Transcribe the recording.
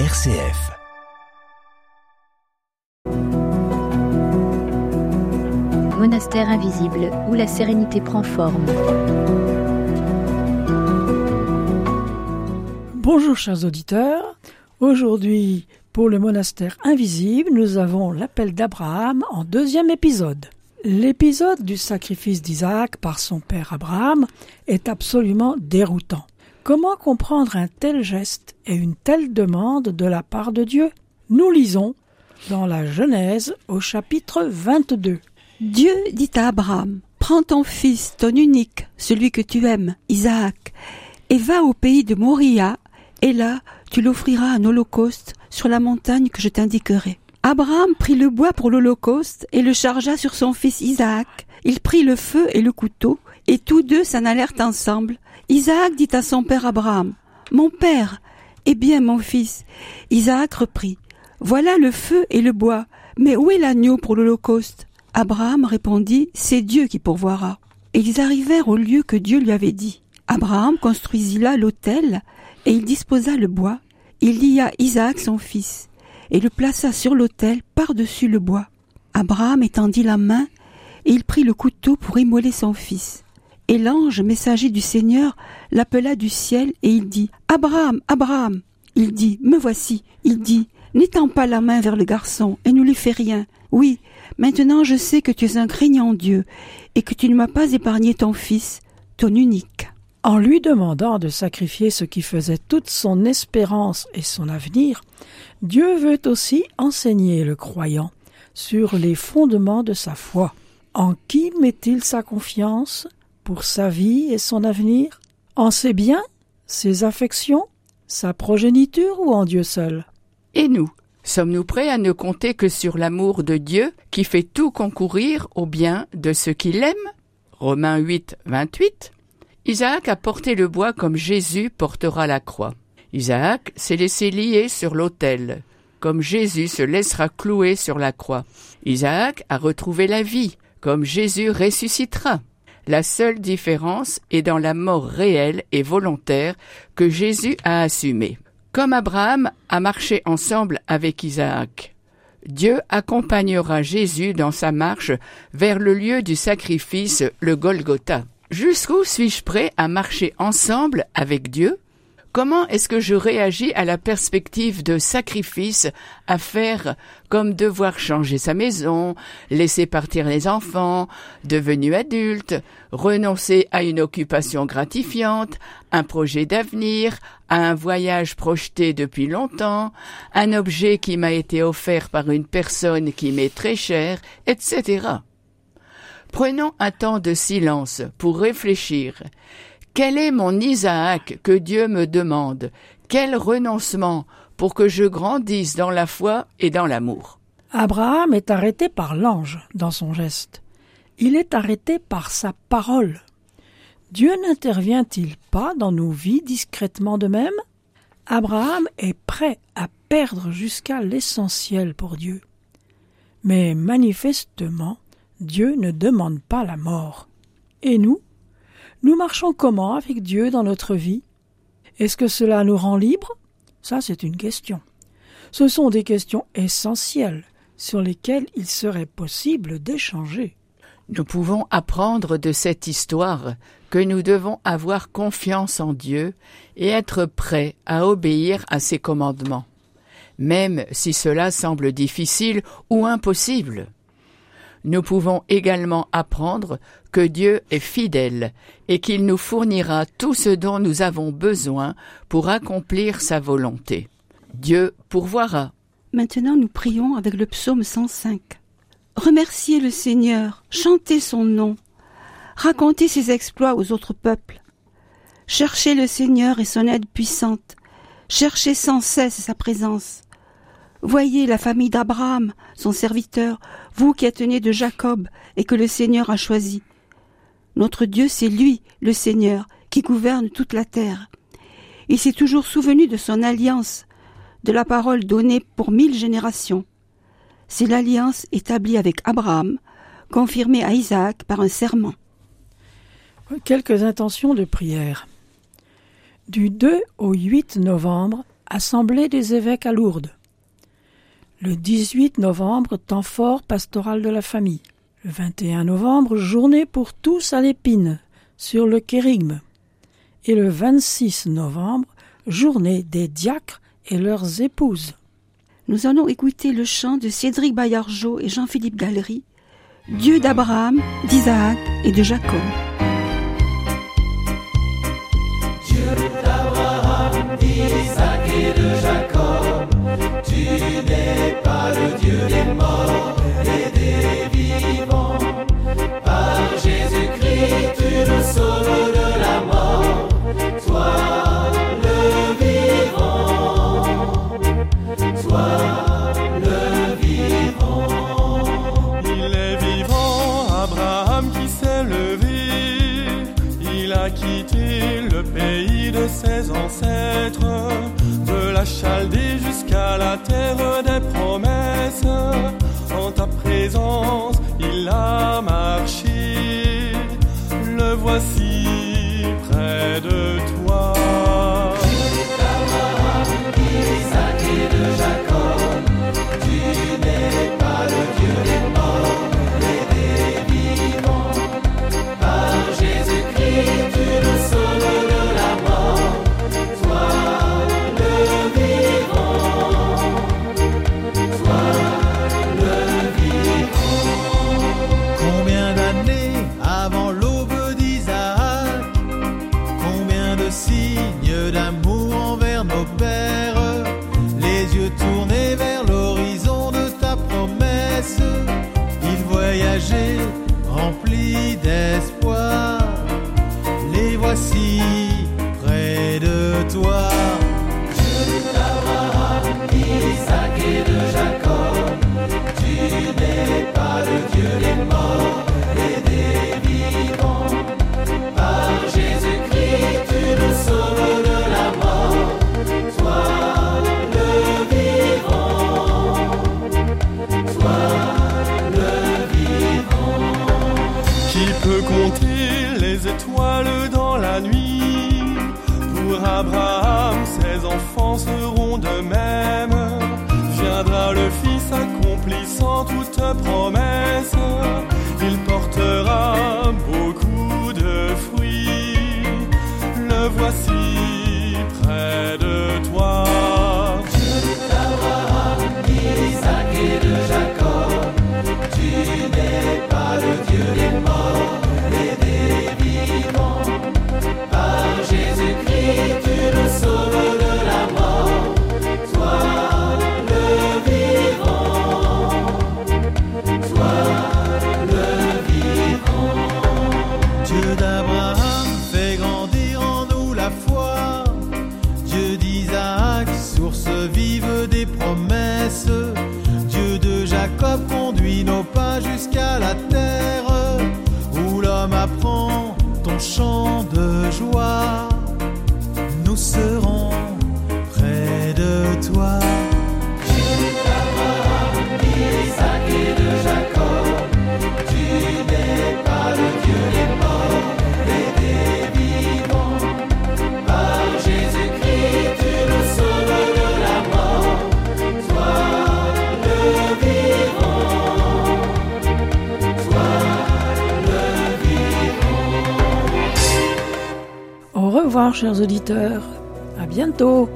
RCF. Monastère invisible où la sérénité prend forme. Bonjour chers auditeurs. Aujourd'hui, pour le monastère invisible, nous avons l'appel d'Abraham en deuxième épisode. L'épisode du sacrifice d'Isaac par son père Abraham est absolument déroutant. Comment comprendre un tel geste et une telle demande de la part de Dieu? Nous lisons dans la Genèse au chapitre 22. Dieu dit à Abraham, Prends ton fils, ton unique, celui que tu aimes, Isaac, et va au pays de Moria, et là tu l'offriras en holocauste sur la montagne que je t'indiquerai. Abraham prit le bois pour l'Holocauste et le chargea sur son fils Isaac. Il prit le feu et le couteau, et tous deux s'en allèrent ensemble. Isaac dit à son père Abraham, Mon père, eh bien mon fils. Isaac reprit, Voilà le feu et le bois, mais où est l'agneau pour l'Holocauste? Abraham répondit, C'est Dieu qui pourvoira. Et ils arrivèrent au lieu que Dieu lui avait dit. Abraham construisit là l'autel, et il disposa le bois. Il lia Isaac son fils et le plaça sur l'autel par-dessus le bois. Abraham étendit la main, et il prit le couteau pour immoler son fils. Et l'ange messager du Seigneur l'appela du ciel, et il dit Abraham, Abraham. Il dit Me voici. Il dit N'étends pas la main vers le garçon, et ne lui fais rien. Oui, maintenant je sais que tu es un craignant Dieu, et que tu ne m'as pas épargné ton fils, ton unique. En lui demandant de sacrifier ce qui faisait toute son espérance et son avenir, Dieu veut aussi enseigner le croyant sur les fondements de sa foi. En qui met-il sa confiance? Pour sa vie et son avenir En ses biens, ses affections, sa progéniture ou en Dieu seul Et nous Sommes-nous prêts à ne compter que sur l'amour de Dieu qui fait tout concourir au bien de ceux qui l'aiment? Romains 8, 28 Isaac a porté le bois comme Jésus portera la croix. Isaac s'est laissé lier sur l'autel, comme Jésus se laissera clouer sur la croix. Isaac a retrouvé la vie, comme Jésus ressuscitera. La seule différence est dans la mort réelle et volontaire que Jésus a assumée. Comme Abraham a marché ensemble avec Isaac. Dieu accompagnera Jésus dans sa marche vers le lieu du sacrifice, le Golgotha. Jusqu'où suis-je prêt à marcher ensemble avec Dieu? Comment est-ce que je réagis à la perspective de sacrifice à faire comme devoir changer sa maison, laisser partir les enfants, devenus adultes, renoncer à une occupation gratifiante, un projet d'avenir, à un voyage projeté depuis longtemps, un objet qui m'a été offert par une personne qui m'est très chère, etc. Prenons un temps de silence pour réfléchir. Quel est mon Isaac que Dieu me demande? Quel renoncement pour que je grandisse dans la foi et dans l'amour? Abraham est arrêté par l'ange dans son geste. Il est arrêté par sa parole. Dieu n'intervient-il pas dans nos vies discrètement de même? Abraham est prêt à perdre jusqu'à l'essentiel pour Dieu. Mais manifestement, Dieu ne demande pas la mort. Et nous Nous marchons comment avec Dieu dans notre vie? Est-ce que cela nous rend libres? Ça, c'est une question. Ce sont des questions essentielles sur lesquelles il serait possible d'échanger. Nous pouvons apprendre de cette histoire que nous devons avoir confiance en Dieu et être prêts à obéir à ses commandements, même si cela semble difficile ou impossible nous pouvons également apprendre que Dieu est fidèle et qu'il nous fournira tout ce dont nous avons besoin pour accomplir sa volonté. Dieu pourvoira. Maintenant nous prions avec le psaume 105. Remerciez le Seigneur, chantez son nom, racontez ses exploits aux autres peuples. Cherchez le Seigneur et son aide puissante, cherchez sans cesse sa présence. Voyez la famille d'Abraham, son serviteur, vous qui êtes nés de Jacob et que le Seigneur a choisi. Notre Dieu, c'est lui, le Seigneur, qui gouverne toute la terre. Il s'est toujours souvenu de son alliance, de la parole donnée pour mille générations. C'est l'alliance établie avec Abraham, confirmée à Isaac par un serment. Quelques intentions de prière. Du 2 au 8 novembre, Assemblée des évêques à Lourdes. Le 18 novembre, temps fort pastoral de la famille. Le 21 novembre, journée pour tous à l'épine, sur le kérigme. Et le 26 novembre, journée des diacres et leurs épouses. Nous allons écouter le chant de Cédric Bayargeau et Jean-Philippe Galery, Dieu d'Abraham, d'Isaac et de Jacob. d'Isaac et de Jacob. Tu n'es pas le Dieu des morts et des vivants. Par Jésus-Christ, tu nous sauves de la mort. Toi, le vivant. Toi, le vivant. Il est vivant, Abraham qui s'est levé. Il a quitté le pays de ses ancêtres, la Chaldée jusqu'à la terre des promesses. En ta présence, il a marché. Le voici près de toi. li. Les étoiles dans la nuit Pour Abraham, ses enfants seront de même. Viendra le Fils accomplissant toute promesse. Il portera beaucoup de fruits. Le voici nos pas jusqu'à la terre où l'homme apprend ton chant de joie. Chers auditeurs. À bientôt.